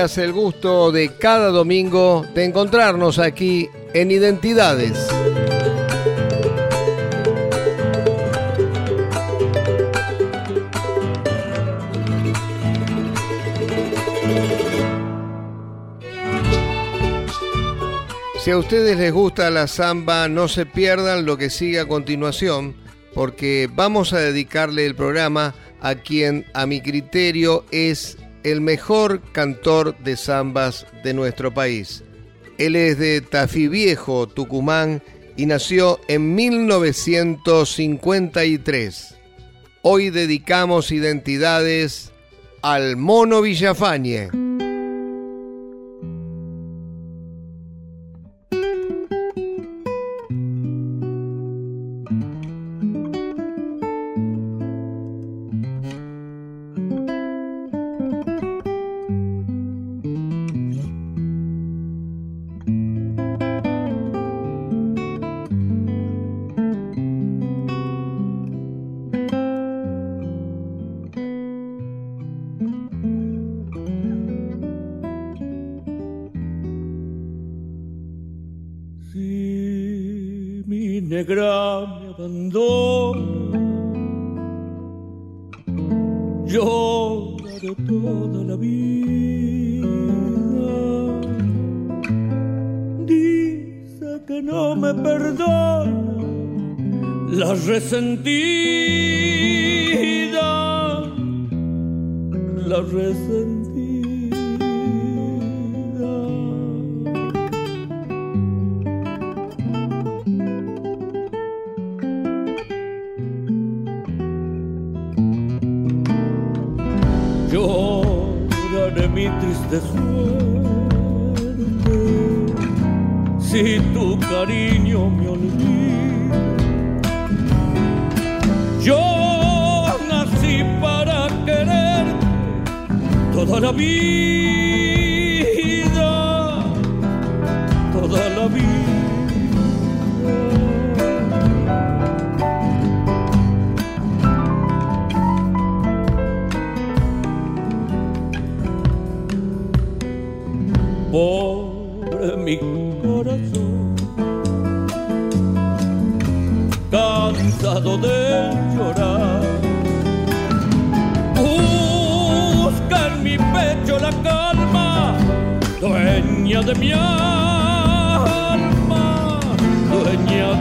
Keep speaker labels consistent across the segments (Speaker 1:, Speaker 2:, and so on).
Speaker 1: El gusto de cada domingo de encontrarnos aquí en Identidades. Si a ustedes les gusta la samba, no se pierdan lo que sigue a continuación, porque vamos a dedicarle el programa a quien a mi criterio es el mejor cantor de zambas de nuestro país. Él es de Tafí Viejo, Tucumán, y nació en 1953. Hoy dedicamos identidades al Mono Villafañe.
Speaker 2: negra me abandona, lloraré toda la vida. Dice que no me perdona, la resentí.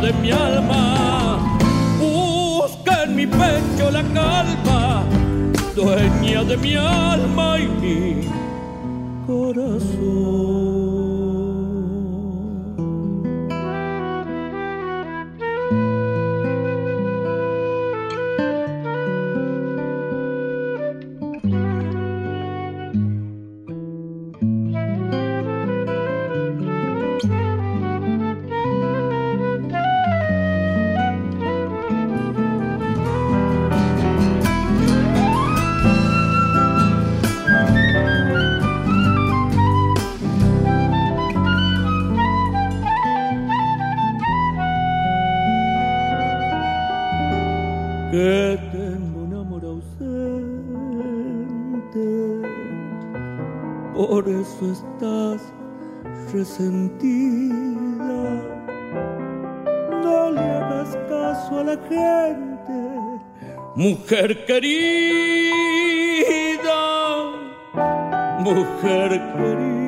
Speaker 2: de mi alma. Busca en mi pecho la calma, dueña de mi alma y mi corazón. Mujer querida, mujer querida.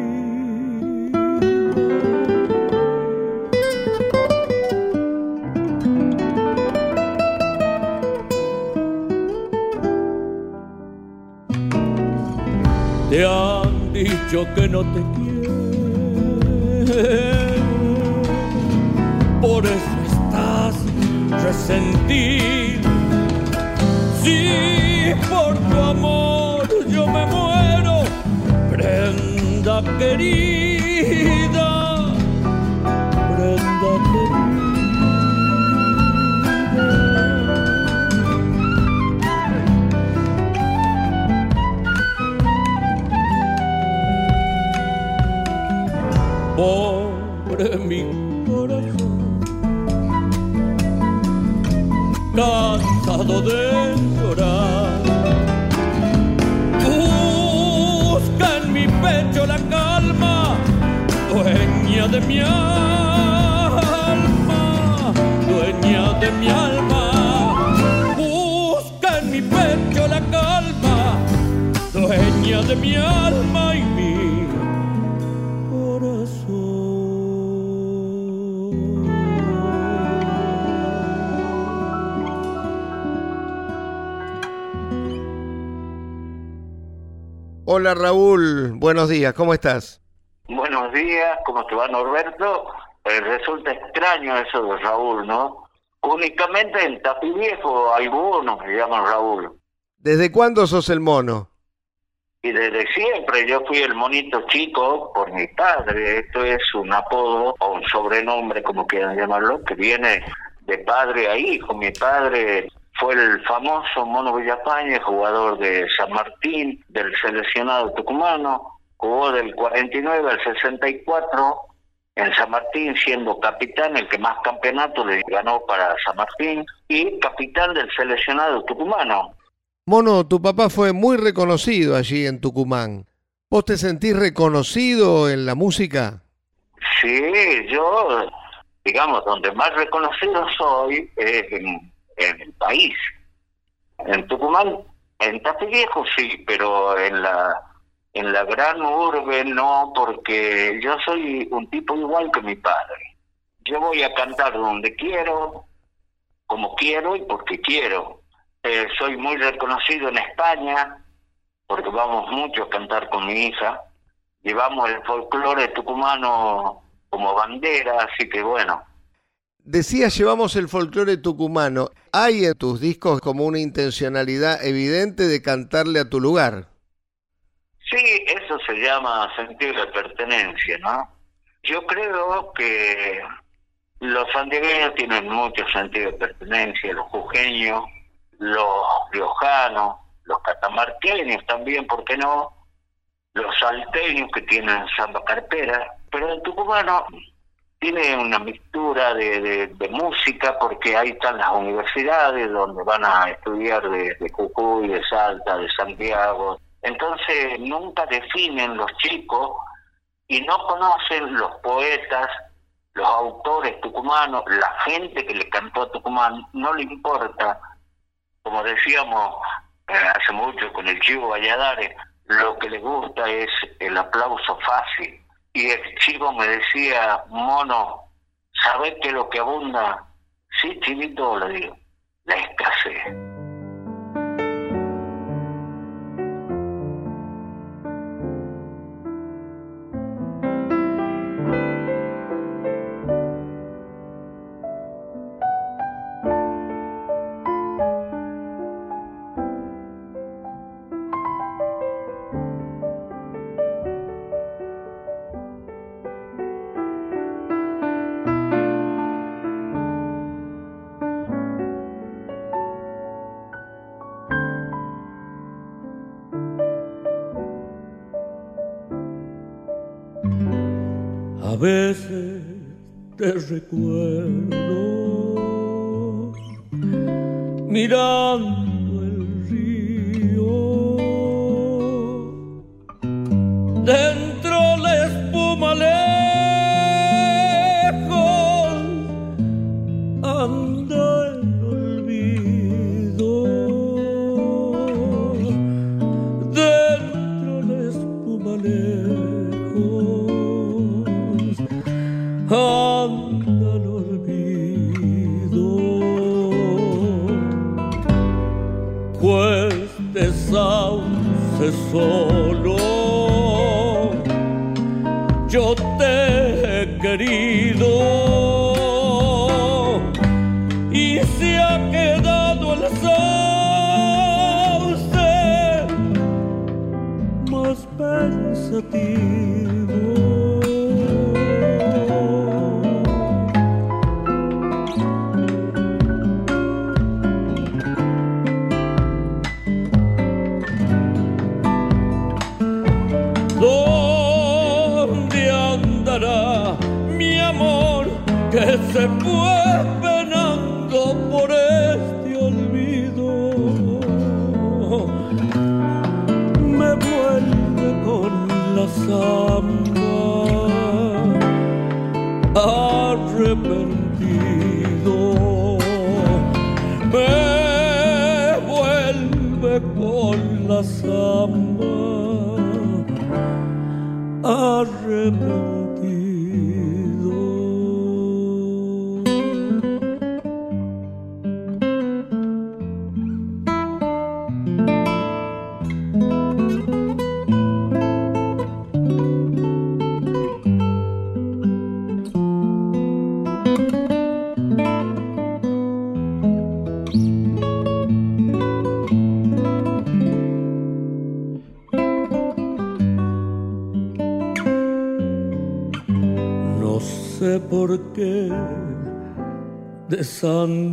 Speaker 2: Te han dicho que no te quieren,
Speaker 1: Hola Raúl, buenos días, ¿cómo estás?
Speaker 3: Buenos días, ¿cómo te va Norberto? Eh, resulta extraño eso de Raúl, ¿no? Únicamente en Tapiviejo algunos me llaman Raúl.
Speaker 1: ¿Desde cuándo sos el mono?
Speaker 3: Y desde siempre, yo fui el monito chico por mi padre. Esto es un apodo o un sobrenombre, como quieran llamarlo, que viene de padre a hijo. Mi padre fue el famoso Mono Villapaña, jugador de San Martín, del seleccionado tucumano, jugó del 49 al 64 en San Martín, siendo capitán, el que más campeonatos le ganó para San Martín, y capitán del seleccionado tucumano.
Speaker 1: Mono, tu papá fue muy reconocido allí en Tucumán. ¿Vos te sentís reconocido en la música?
Speaker 3: Sí, yo, digamos, donde más reconocido soy es en en el país. En Tucumán, en Viejo sí, pero en la en la gran urbe no, porque yo soy un tipo igual que mi padre. Yo voy a cantar donde quiero, como quiero y porque quiero. Eh, soy muy reconocido en España, porque vamos mucho a cantar con mi hija. Llevamos el folclore tucumano como bandera, así que bueno,
Speaker 1: Decías, llevamos el folclore tucumano. ¿Hay en tus discos como una intencionalidad evidente de cantarle a tu lugar?
Speaker 3: Sí, eso se llama sentido de pertenencia, ¿no? Yo creo que los santiagueños tienen mucho sentido de pertenencia, los jujeños, los riojanos, los catamarqueños también, ¿por qué no? Los salteños que tienen samba carpera, pero el tucumano tiene una mixtura de, música porque ahí están las universidades donde van a estudiar de, de Jujuy, de Salta, de Santiago. Entonces nunca definen los chicos y no conocen los poetas, los autores tucumanos, la gente que le cantó a Tucumán, no le importa, como decíamos eh, hace mucho con el Chivo Valladares, lo que le gusta es el aplauso fácil y el chico me decía, mono, ¿sabes qué es lo que abunda? Sí, chinito, le digo, la escasez.
Speaker 2: Te recuerdo. Mirando Son.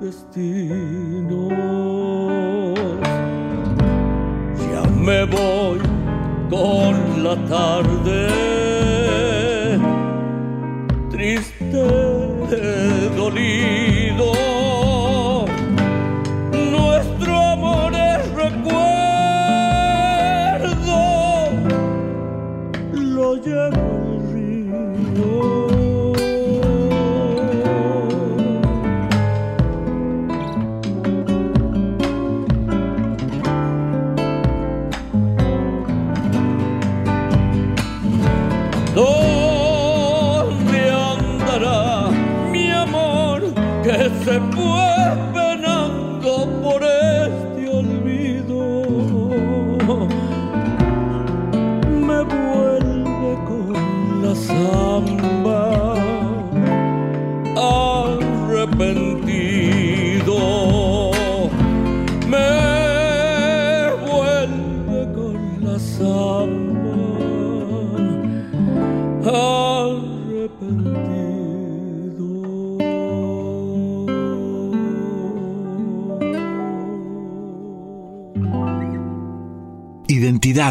Speaker 2: destinos. Ya me voy con la tarde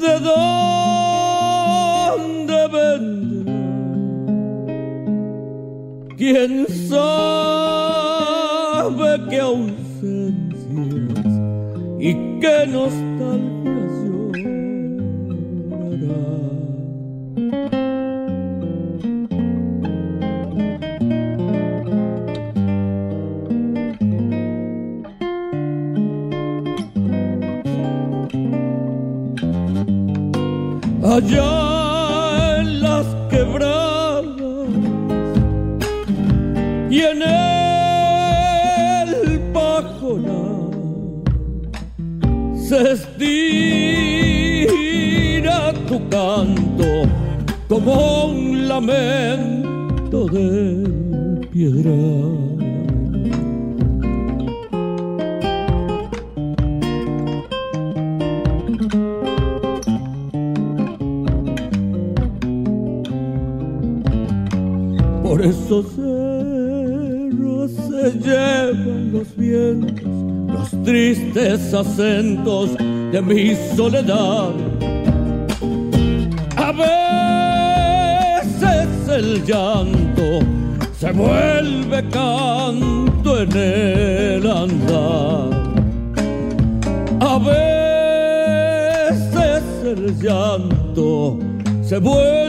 Speaker 2: ¿de dónde vendrá? ¿Quién sabe qué ausencias y qué nos allá en las quebradas y en el pajonal se estira tu canto como un lamento de piedra. Tristes acentos de mi soledad. A veces el llanto se vuelve canto en el andar. A veces el llanto se vuelve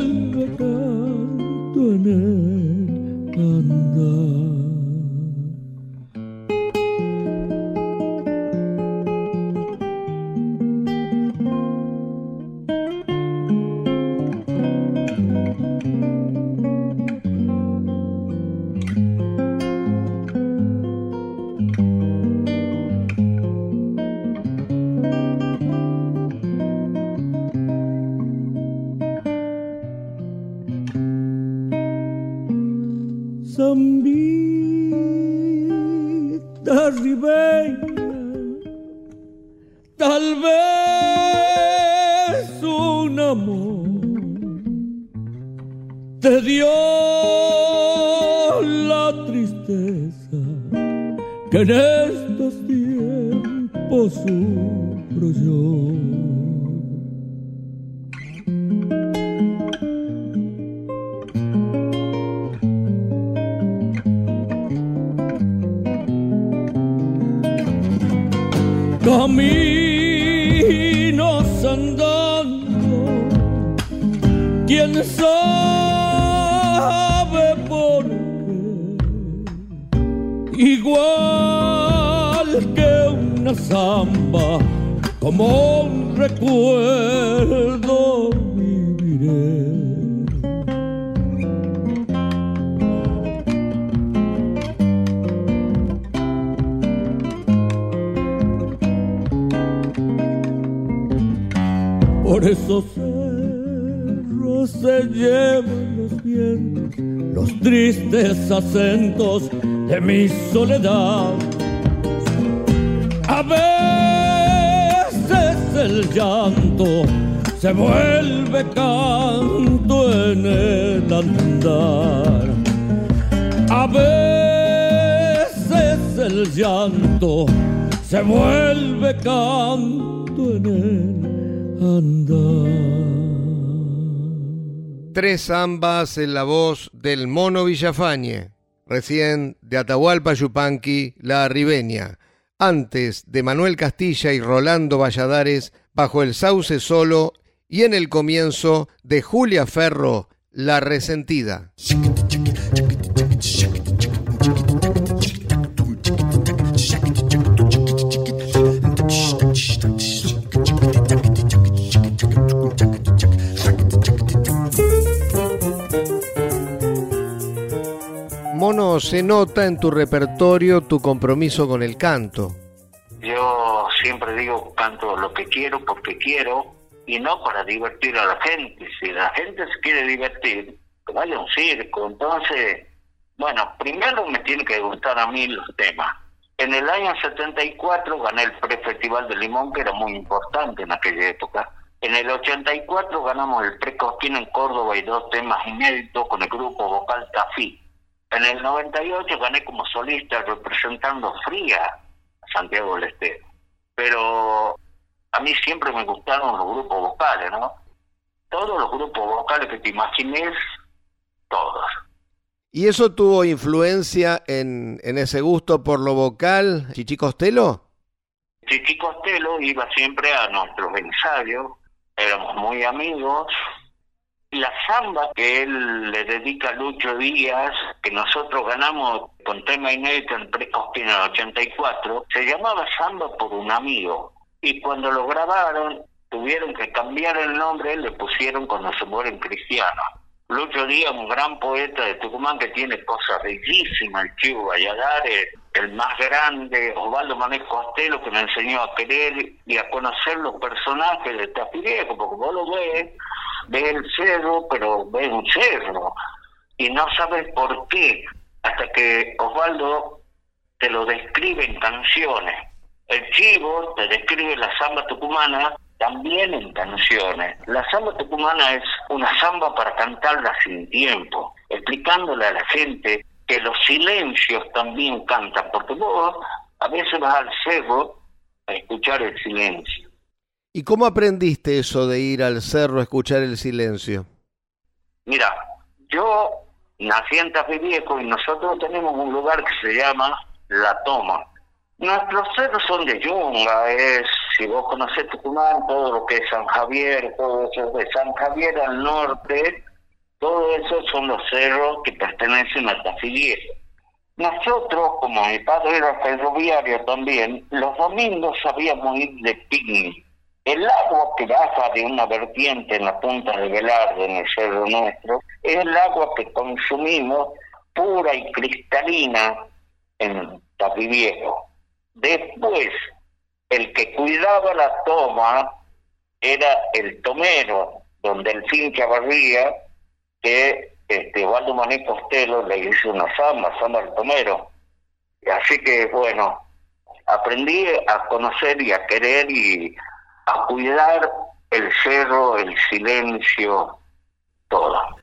Speaker 2: veces el llanto se vuelve canto en el andar. A veces el llanto se vuelve canto en el andar.
Speaker 1: Tres ambas en la voz del mono Villafañe, recién de Atahualpa Yupanqui, la Ribeña antes de Manuel Castilla y Rolando Valladares, bajo el sauce solo y en el comienzo de Julia Ferro, La Resentida. Mono, se nota en tu repertorio tu compromiso con el canto.
Speaker 3: Yo siempre digo canto lo que quiero porque quiero y no para divertir a la gente. Si la gente se quiere divertir, que vaya un circo. Entonces, bueno, primero me tiene que gustar a mí los temas. En el año 74 gané el pre-festival de Limón, que era muy importante en aquella época. En el 84 ganamos el pre-Cosquín en Córdoba y dos temas inéditos con el grupo vocal Tafí. En el 98 gané como solista representando Fría a Santiago del Estero. Pero a mí siempre me gustaron los grupos vocales, ¿no? Todos los grupos vocales que te imagines, todos.
Speaker 1: ¿Y eso tuvo influencia en, en ese gusto por lo vocal, Chichi Costello?
Speaker 3: Chichi Costello iba siempre a nuestros ensayos, éramos muy amigos, la samba que él le dedica a Lucho Díaz, que nosotros ganamos con tema inédito en Precosquín en el 84, se llamaba Samba por un amigo. Y cuando lo grabaron, tuvieron que cambiar el nombre, le pusieron cuando se mueren cristianos. Lucho Díaz, un gran poeta de Tucumán que tiene cosas bellísimas, el Chivo Valladares, el más grande, Osvaldo Manuel Costello, que me enseñó a querer y a conocer los personajes de Tapiriejo, porque vos lo ves, ves el cerro, pero ves un cerro, y no sabes por qué, hasta que Osvaldo te lo describe en canciones. El chivo te describe la samba tucumana también en canciones. La samba tucumana es una samba para cantarla sin tiempo. explicándole a la gente que los silencios también cantan, porque vos a veces vas al cerro a escuchar el silencio.
Speaker 1: ¿Y cómo aprendiste eso de ir al cerro a escuchar el silencio?
Speaker 3: Mira, yo nací en Viejo y nosotros tenemos un lugar que se llama La Toma. Nuestros cerros son de yunga, es, si vos conocés Tucumán, todo lo que es San Javier, todo eso de San Javier al norte, todo eso son los cerros que pertenecen a Viejo. Nosotros, como mi padre era ferroviario también, los domingos sabíamos ir de picnic. El agua que baja de una vertiente en la punta de Velarde, en el cerro nuestro, es el agua que consumimos pura y cristalina en Tafí Viejo. Después, el que cuidaba la toma era el tomero, donde el finca barría, que este, Waldo Mané Costello le hizo una samba, samba del tomero. Así que, bueno, aprendí a conocer y a querer y a cuidar el cerro, el silencio, todo.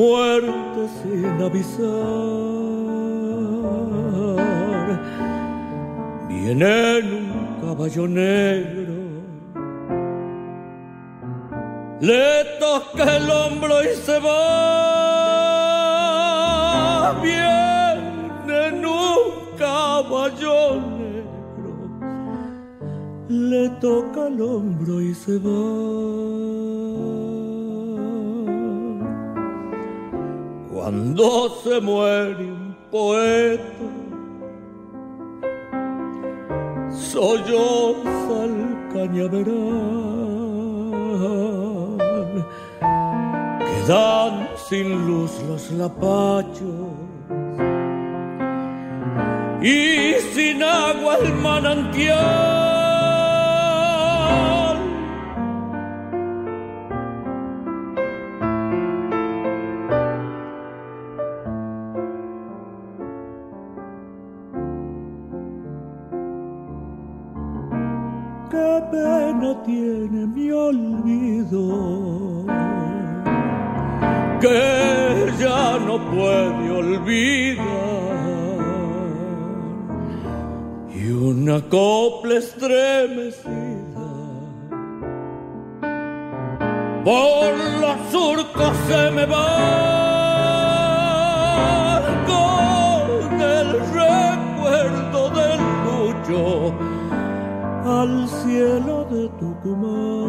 Speaker 2: La muerte sin avisar viene en un caballo negro. Le toca el hombro y se va. Viene en un caballo le toca el hombro y se va. Cuando se muere un poeta, solloza el cañaveral, quedan sin luz los lapachos y sin agua el manantial. Por los surcos se me va con el recuerdo del lucho al cielo de Tucumán.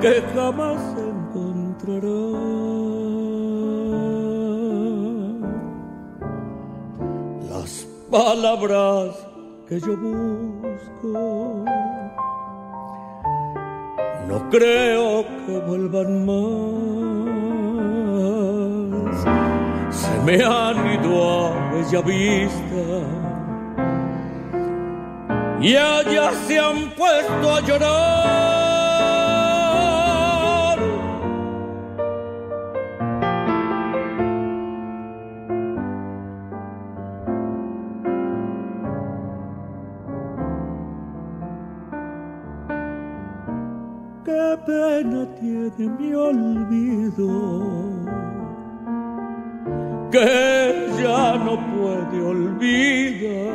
Speaker 2: Que jamás encontrará. Las palabras que yo busco no creo que vuelvan más. Se me han ido a bella vista y allá se han puesto a llorar. Qué pena tiene mi olvido que ya no puede olvidar.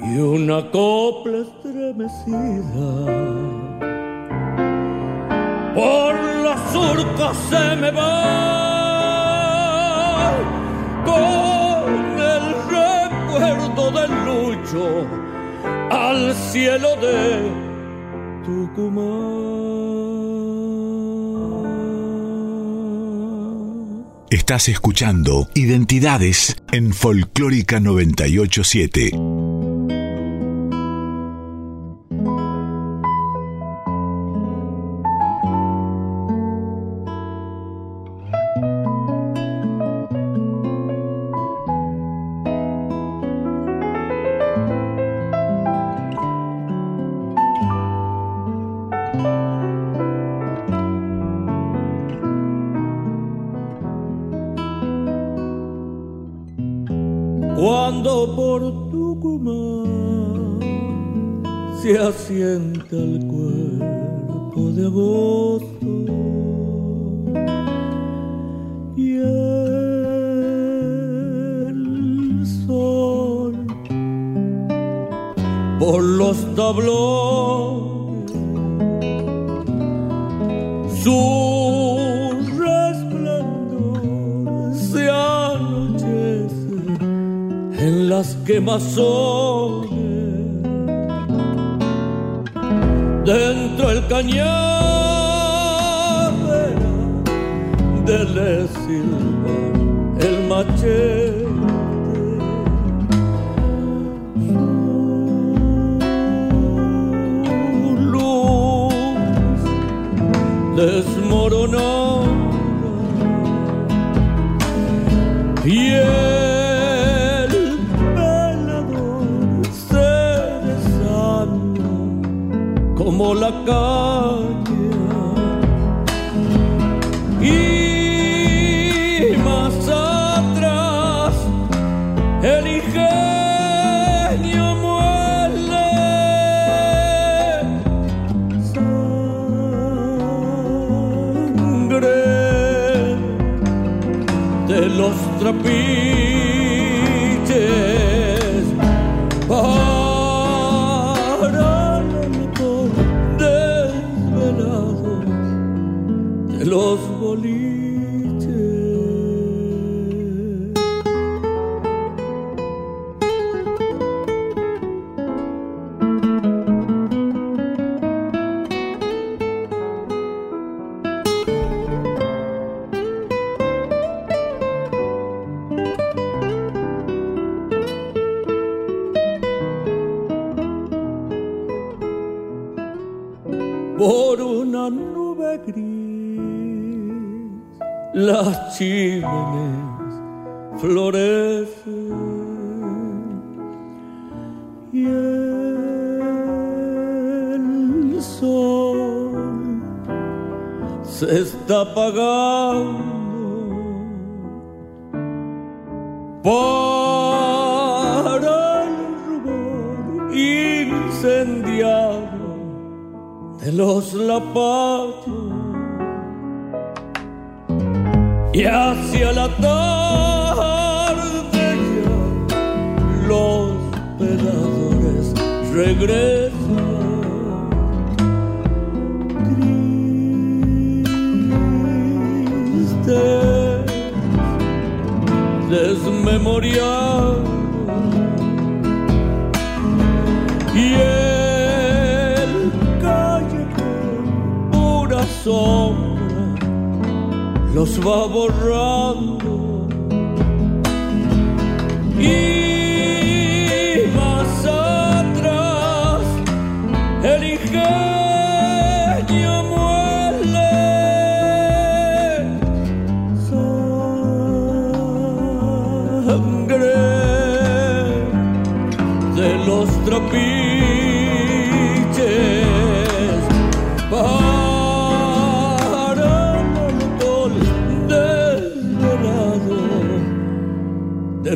Speaker 2: Y una copla estremecida por los surcos se me va con el recuerdo del lucho al cielo de
Speaker 4: Estás escuchando Identidades en Folclórica 987.
Speaker 2: Se asienta el cuerpo de agosto. Y el sol por los tablones su resplandor se anochece en las quemazones se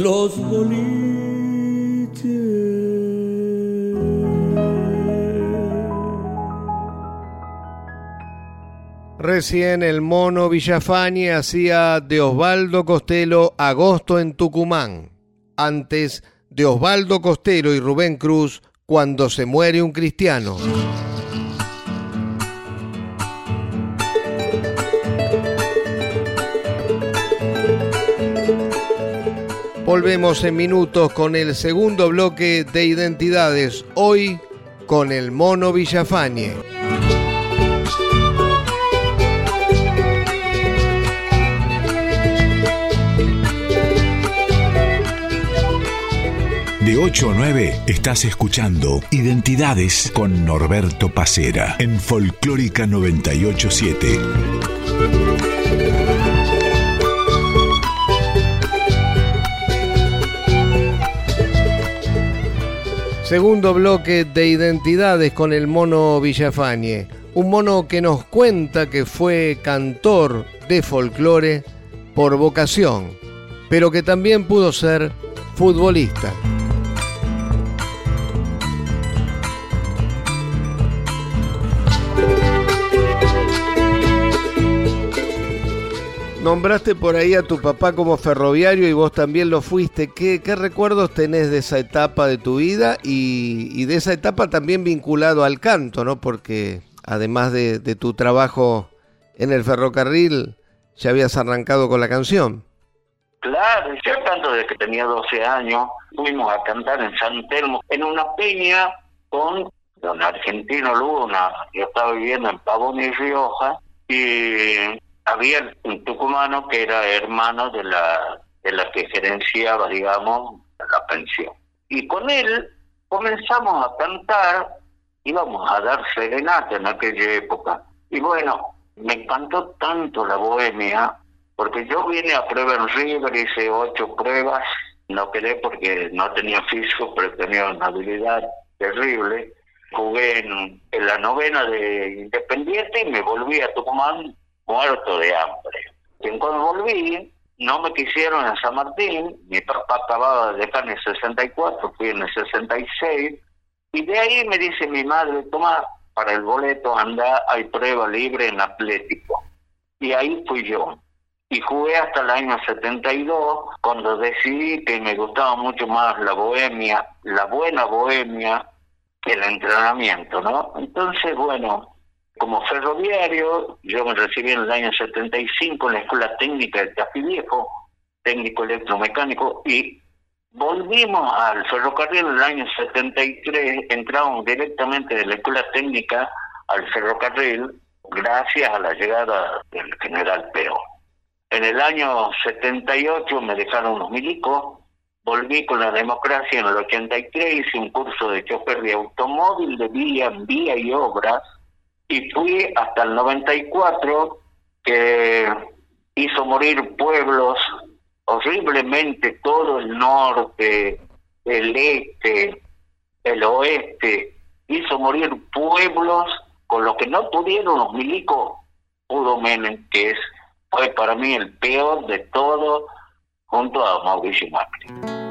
Speaker 2: los boliches.
Speaker 1: Recién el mono Villafañe hacía de Osvaldo Costello Agosto en Tucumán. Antes de Osvaldo Costello y Rubén Cruz, Cuando se muere un cristiano. Volvemos en minutos con el segundo bloque de identidades, hoy con el mono Villafañe.
Speaker 4: De 8 a 9 estás escuchando Identidades con Norberto Pacera en Folclórica 987.
Speaker 1: Segundo bloque de identidades con el mono Villafañe. Un mono que nos cuenta que fue cantor de folclore por vocación, pero que también pudo ser futbolista. Nombraste por ahí a tu papá como ferroviario y vos también lo fuiste. ¿Qué, recuerdos tenés de esa etapa de tu vida y, de esa etapa también vinculado al canto, ¿no? Porque además de, tu trabajo en el ferrocarril, ya habías arrancado con la canción.
Speaker 3: Claro, yo canto desde que tenía 12 años. Fuimos a cantar en San Telmo, en una peña con don Argentino Luna. Yo estaba viviendo en Pavón y Rioja y había un tucumano que era hermano de la, de la que gerenciaba, digamos, la pensión. Y con él comenzamos a cantar, íbamos a dar serenata en aquella época. Y bueno, me encantó tanto la bohemia, porque yo vine a prueba en River, hice ocho pruebas, no quedé porque no tenía físico, pero tenía una habilidad terrible. Jugué en, en la novena de Independiente y me volví a Tucumán muerto de hambre. Y cuando volví, no me quisieron en San Martín, mi papá acababa de dejar en el 64, fui en el 66, y de ahí me dice mi madre, toma para el boleto, anda, hay prueba libre en Atlético. Y ahí fui yo. Y jugué hasta el año 72, cuando decidí que me gustaba mucho más la bohemia, la buena bohemia, que el entrenamiento, ¿no? Entonces, bueno, como ferroviario, yo me recibí en el año 75 en la Escuela Técnica de Tafí Viejo, técnico electromecánico, y volvimos al ferrocarril en el año 73, entramos directamente de la Escuela Técnica al ferrocarril gracias a la llegada del general Peo. En el año 78 me dejaron los milicos, volví con la democracia en el 83, hice un curso de chofer de automóvil de vía, vía y obras, y fui hasta el 94 que hizo morir pueblos horriblemente todo el norte, el este, el oeste, hizo morir pueblos con lo que no pudieron los milicos, pudo Menem, que es, fue para mí el peor de todo, junto a Mauricio Macri.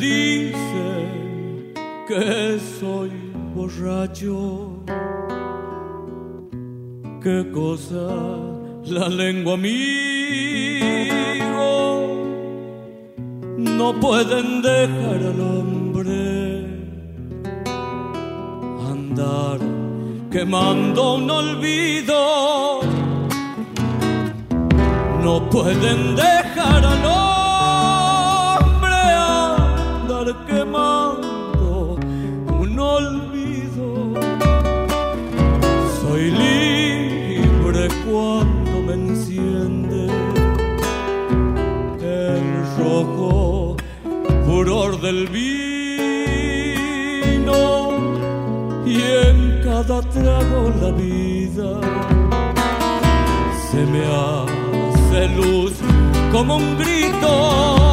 Speaker 2: Dicen que soy borracho. Qué cosa la lengua amigo. No pueden dejar al hombre andar quemando un olvido. No pueden dejar al hombre cuando me enciende el rojo furor del vino y en cada trago la vida se me hace luz como un grito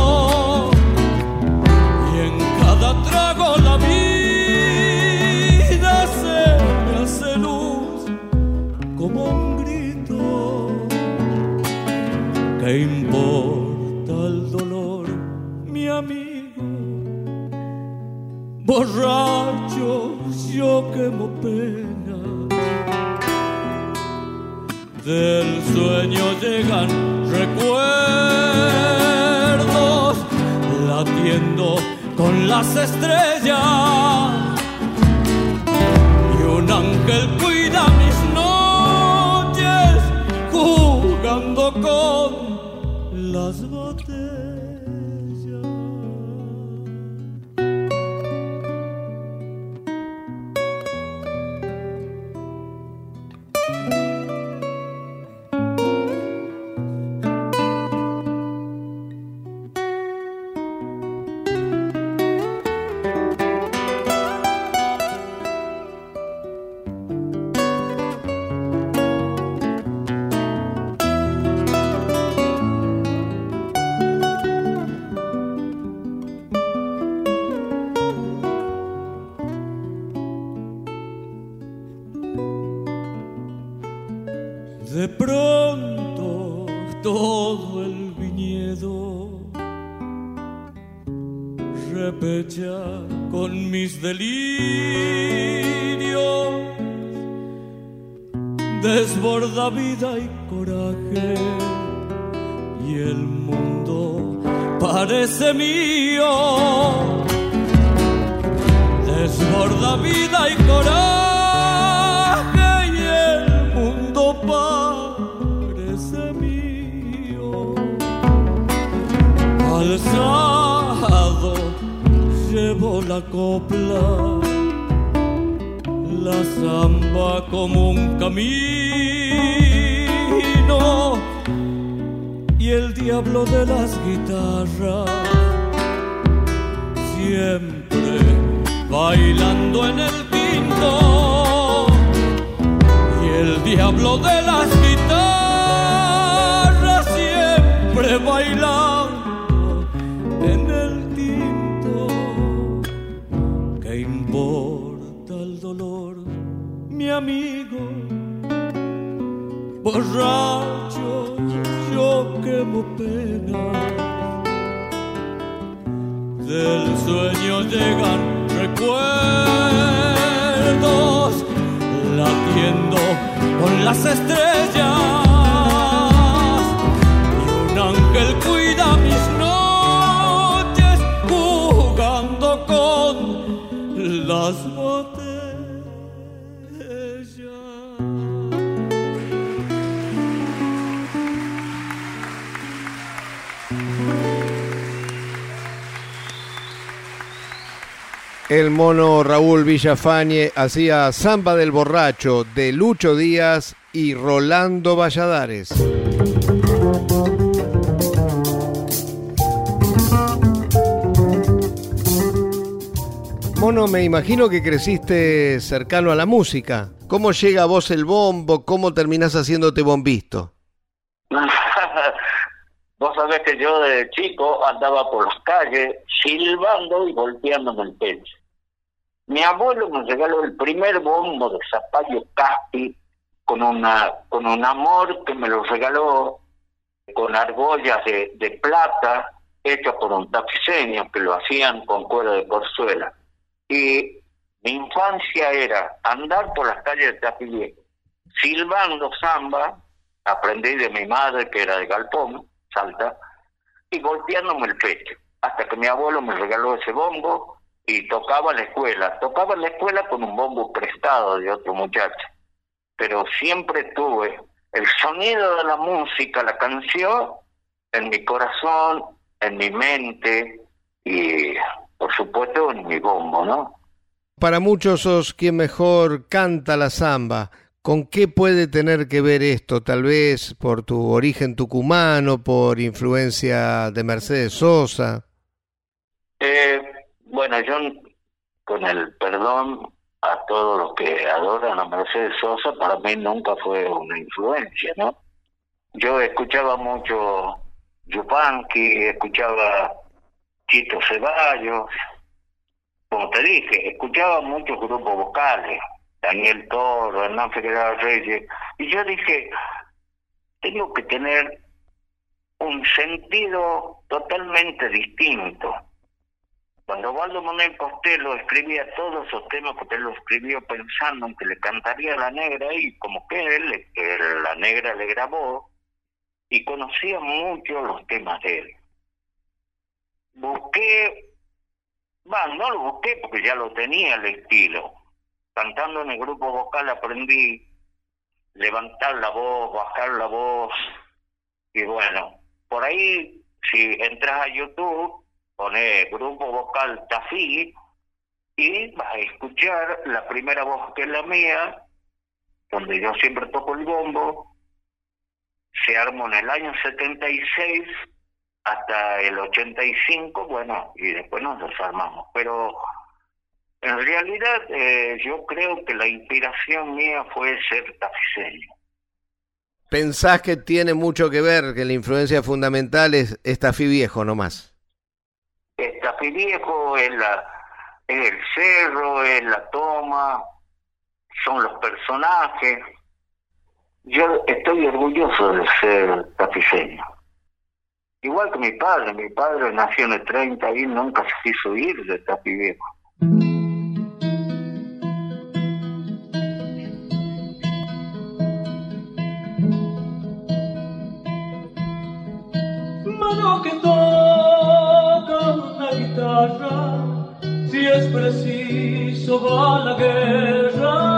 Speaker 2: borracho yo quemo pena. Del sueño llegan recuerdos, latiendo con las estrellas. Y un ángel cuida vida y coraje y el mundo parece mío. Desborda vida y coraje y el mundo parece mío. Alzado llevo la copla la samba como un camino. Y el diablo de las guitarras siempre bailando en el quinto y el diablo de las amigo borracho, yo quemo pena. Del sueño llegan recuerdos, latiendo con las estrellas.
Speaker 1: El mono Raúl Villafañe hacía Samba del Borracho de Lucho Díaz y Rolando Valladares. Mono, me imagino que creciste cercano a la música. ¿Cómo llega a vos el bombo? ¿Cómo terminás haciéndote bombisto?
Speaker 3: Vos sabés que yo de chico andaba por las calles silbando y golpeándome el pecho. Mi abuelo me regaló el primer bombo de Zapallo Caspi con una con un amor que me lo regaló con argollas de, de plata hechas por un tapiceño que lo hacían con cuero de porzuela. Y mi infancia era andar por las calles de Tapilé, silbando samba, aprendí de mi madre que era de Galpón, Salta, y golpeándome el pecho, hasta que mi abuelo me regaló ese bombo y tocaba la escuela. Tocaba en la escuela con un bombo prestado de otro muchacho, pero siempre tuve el sonido de la música, la canción, en mi corazón, en mi mente y, por supuesto, en mi bombo, ¿no?
Speaker 1: Para muchos sos quien mejor canta la samba. ¿Con qué puede tener que ver esto? Tal vez por tu origen tucumano, por influencia de Mercedes Sosa.
Speaker 3: Eh, bueno, yo con el perdón a todos los que adoran a Mercedes Sosa, para mí nunca fue una influencia, ¿no? Yo escuchaba mucho Yupanqui, escuchaba Chito Ceballos, como te dije, escuchaba muchos grupos vocales, Daniel Toro, Hernán Figueroa Reyes, y yo dije, tengo que tener un sentido totalmente distinto. Cuando Waldo Monel Costello escribía todos esos temas, porque él lo escribió pensando en que le cantaría a la negra y como que él, que la negra le grabó y conocía mucho los temas de él. Busqué, va, no lo busqué porque ya lo tenía el estilo. Cantando en el grupo vocal aprendí levantar la voz, bajar la voz y bueno, por ahí si entras a YouTube pone grupo vocal Tafí y vas a escuchar la primera voz que es la mía, donde yo siempre toco el bombo. Se armó en el año 76 hasta el 85, bueno, y después nos desarmamos. Pero en realidad eh, yo creo que la inspiración mía fue ser tafiseño.
Speaker 1: ¿Pensás que tiene mucho que ver, que la influencia fundamental es, es Tafí viejo nomás?
Speaker 3: Viejo, es, la, es el cerro, es la toma, son los personajes. Yo estoy orgulloso de ser tapiceño. Igual que mi padre, mi padre nació en el 30 y nunca se quiso ir de Tapi Viejo.
Speaker 2: Mano que si es preciso va la guerra.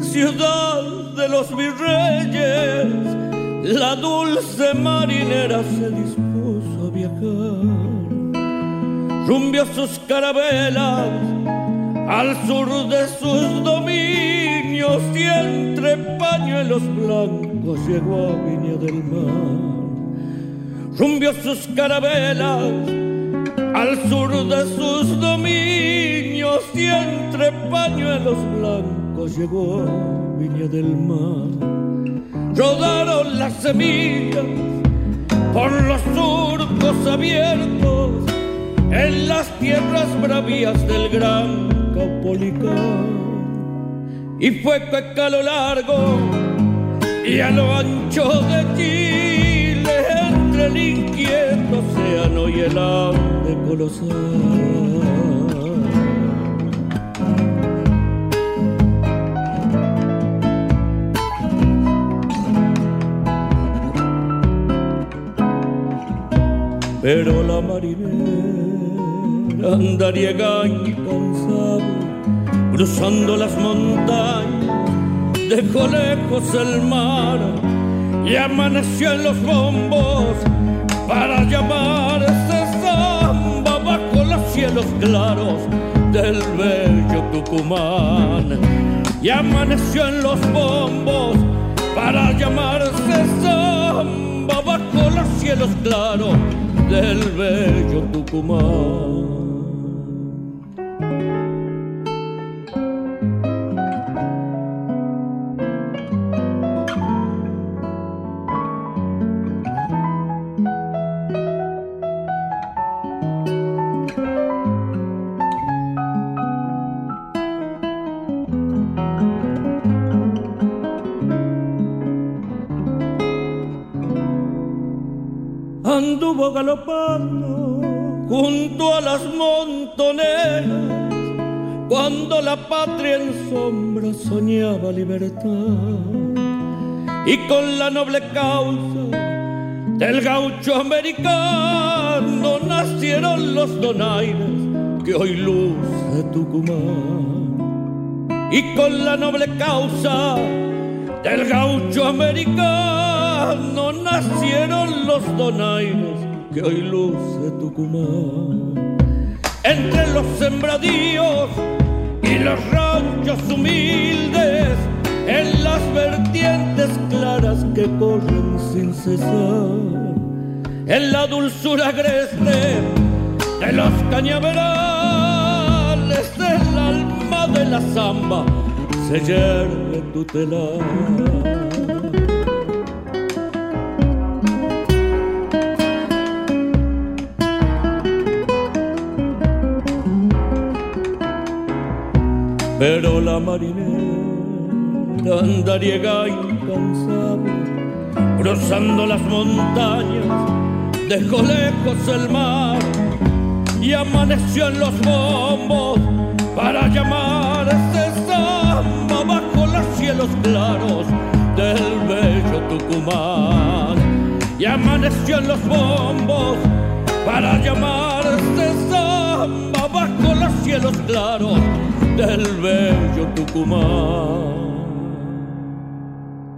Speaker 2: Ciudad de los virreyes, la dulce marinera se dispuso a viajar. Rumbió sus carabelas al sur de sus dominios y entre pañuelos blancos llegó a Viña del Mar. Rumbió sus carabelas al sur de sus dominios y entre pañuelos blancos llegó a Viña del Mar. Rodaron las semillas por los surcos abiertos en las tierras bravías del gran Caupolicán. Y fue que a largo y a lo ancho de Chile, entre el inquieto y el arte colosal. Pero la marinera andariega incansable, cruzando las montañas, dejó lejos el mar y amaneció en los bombos para llamar ese samba bajo los cielos claros del bello Tucumán. Y amaneció en los bombos para llamarse samba bajo los cielos claros del bello Tucumán. Y con la noble causa del gaucho americano nacieron los donaires que hoy luce Tucumán y con la noble causa del gaucho americano nacieron los donaires que hoy luce Tucumán. Entre los sembradíos y los ranchos humildes, en las vertientes claras que corren sin cesar, en la dulzura agreste de los cañaverales, del alma de la zamba se yergue tu telar. Pero la marinera andariega incansable, cruzando las montañas, dejó lejos el mar y amaneció en los bombos para llamar ese samba bajo los cielos claros del bello Tucumán. Y amaneció en los bombos para llamar ese samba bajo los cielos claros del bello Tucumán.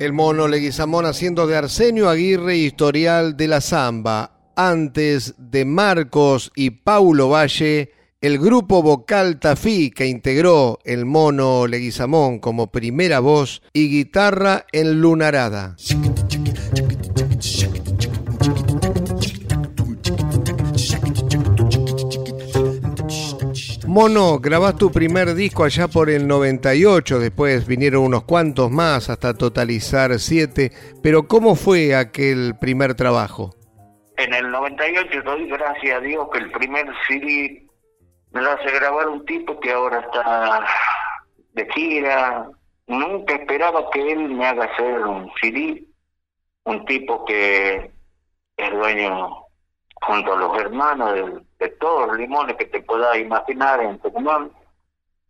Speaker 1: El mono Leguizamón haciendo de Arsenio Aguirre historial de la samba. Antes de Marcos y Paulo Valle, el grupo vocal Tafí que integró el mono Leguizamón como primera voz y guitarra en Lunarada. Mono, grabás tu primer disco allá por el 98, después vinieron unos cuantos más hasta totalizar siete, pero ¿cómo fue aquel primer trabajo?
Speaker 3: En el 98 doy gracias a Dios que el primer CD me lo hace grabar un tipo que ahora está de gira. Nunca esperaba que él me haga hacer un CD, un tipo que es dueño junto a los hermanos de, todos los limones que te puedas imaginar en Tucumán,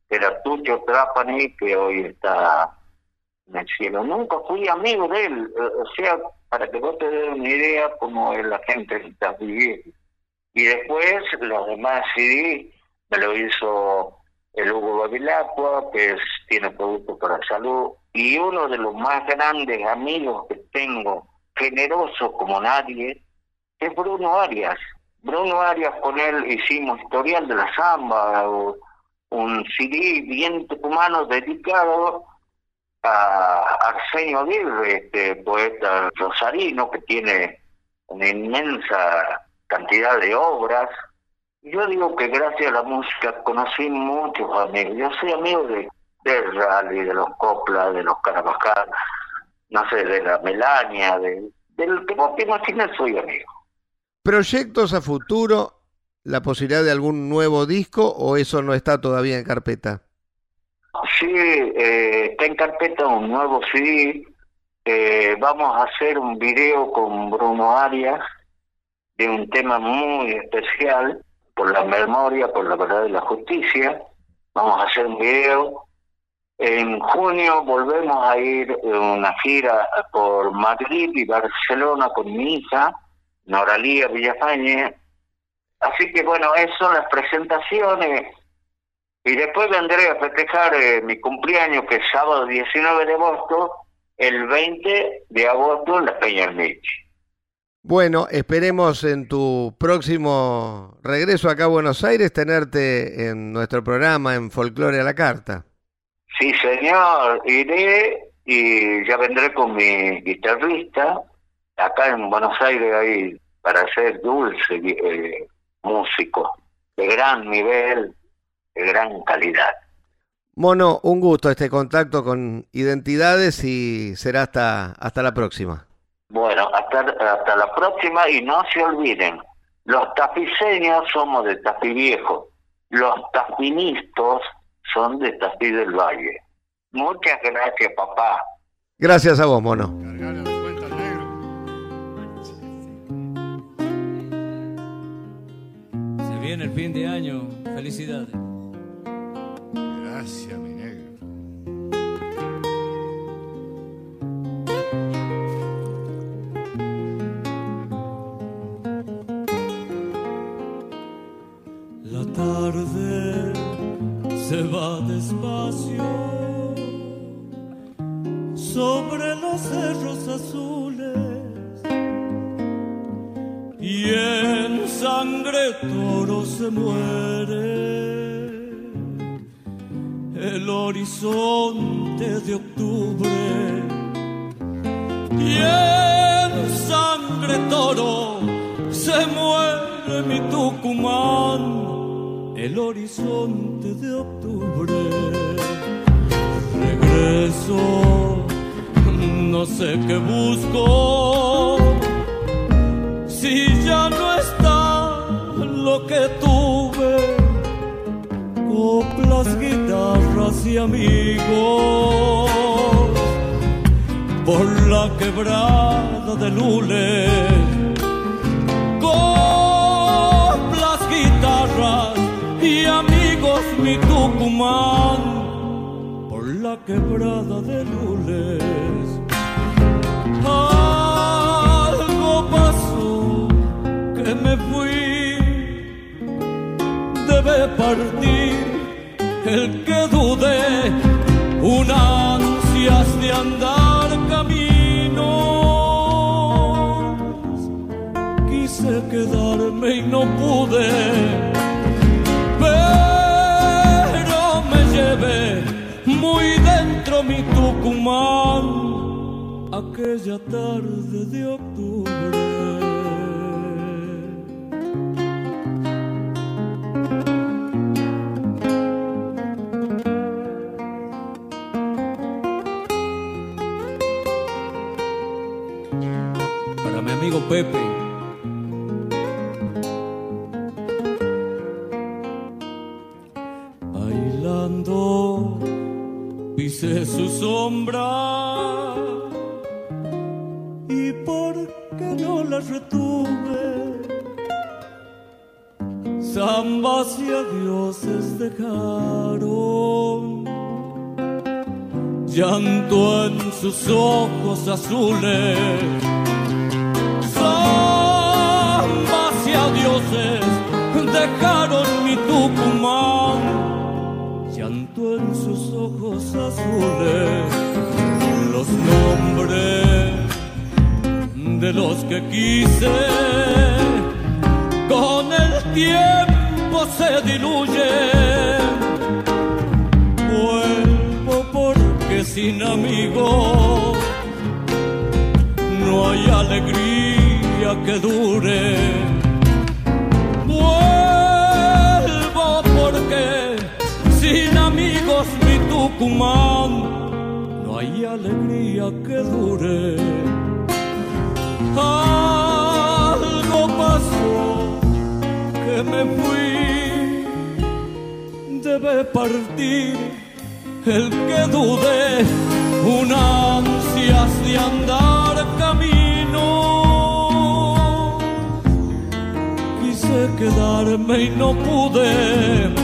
Speaker 3: era Tucho Trapani, que hoy está en el cielo. Nunca fui amigo de él, o sea, para que vos te des una idea cómo es la gente que está viviendo. Y después los demás CD me lo hizo el Hugo Babilacqua, que tiene productos para salud, y uno de los más grandes amigos que tengo, generoso como nadie, es Bruno Arias. Bruno Arias, con él hicimos historial de la samba, un CD bien tucumano dedicado a Arsenio Aguirre, este poeta rosarino que tiene una inmensa cantidad de obras. Yo digo que gracias a la música conocí muchos amigos. Yo soy amigo de del rally, de los coplas, de los carabajal, no sé, de la Melania, de, del que vos te imaginas soy amigo.
Speaker 1: ¿Proyectos a futuro? ¿La posibilidad de algún nuevo disco o eso no está todavía en carpeta?
Speaker 3: Sí, eh, está en carpeta un nuevo CD. Eh, vamos a hacer un video con Bruno Arias de un tema muy especial por la memoria, por la verdad y la justicia. Vamos a hacer un video. En junio volvemos a ir en una gira por Madrid y Barcelona con mi hija, Noralía Villafañe. Así que bueno, esas son las presentaciones. Y después vendré a festejar eh, mi cumpleaños, que es sábado 19 de agosto, el 20 de agosto en la Peña
Speaker 1: Bueno, esperemos en tu próximo regreso acá a Buenos Aires tenerte en nuestro programa en Folclore a la Carta.
Speaker 3: Sí, señor, iré y ya vendré con mi guitarrista. Acá en Buenos Aires hay para ser dulce eh, músico de gran nivel, de gran calidad.
Speaker 1: Mono, un gusto este contacto con Identidades y será hasta, hasta la próxima.
Speaker 3: Bueno, hasta, hasta la próxima y no se olviden, los tapiceños somos de Tafí Viejo, los tapinistas son de Tafí del Valle. Muchas gracias, papá.
Speaker 1: Gracias a vos, Mono.
Speaker 2: Viene el fin de año. Felicidades.
Speaker 5: Gracias, mi negro.
Speaker 2: La tarde se va despacio sobre los cerros azules y en sangre toro se muere. El horizonte de octubre y en sangre toro se muere mi Tucumán, el horizonte de octubre. Regreso, no sé qué busco, si ya no está lo que tuve coplas, guitarras y amigos por la quebrada de Lule. Coplas, guitarras y amigos mi Tucumán por la quebrada de Lules. Debe partir el que dude un ansias de andar caminos. Quise quedarme y no pude, pero me llevé muy dentro mi Tucumán aquella tarde de Pepe. Bailando, pisé su sombra. Y porque no la retuve, zambas y adioses dejaron. Llanto en sus ojos azules dejaron mi Tucumán, llanto en sus ojos azules, los nombres de los que quise, con el tiempo se diluyen. Vuelvo porque sin amigos no hay alegría que dure No hay alegría que dure. Algo pasó que me fui, debe partir el que dude un ansias de andar camino amarme y no pude.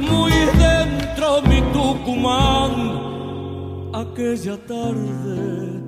Speaker 2: Muy dentro mi Tucumán aquella tarde.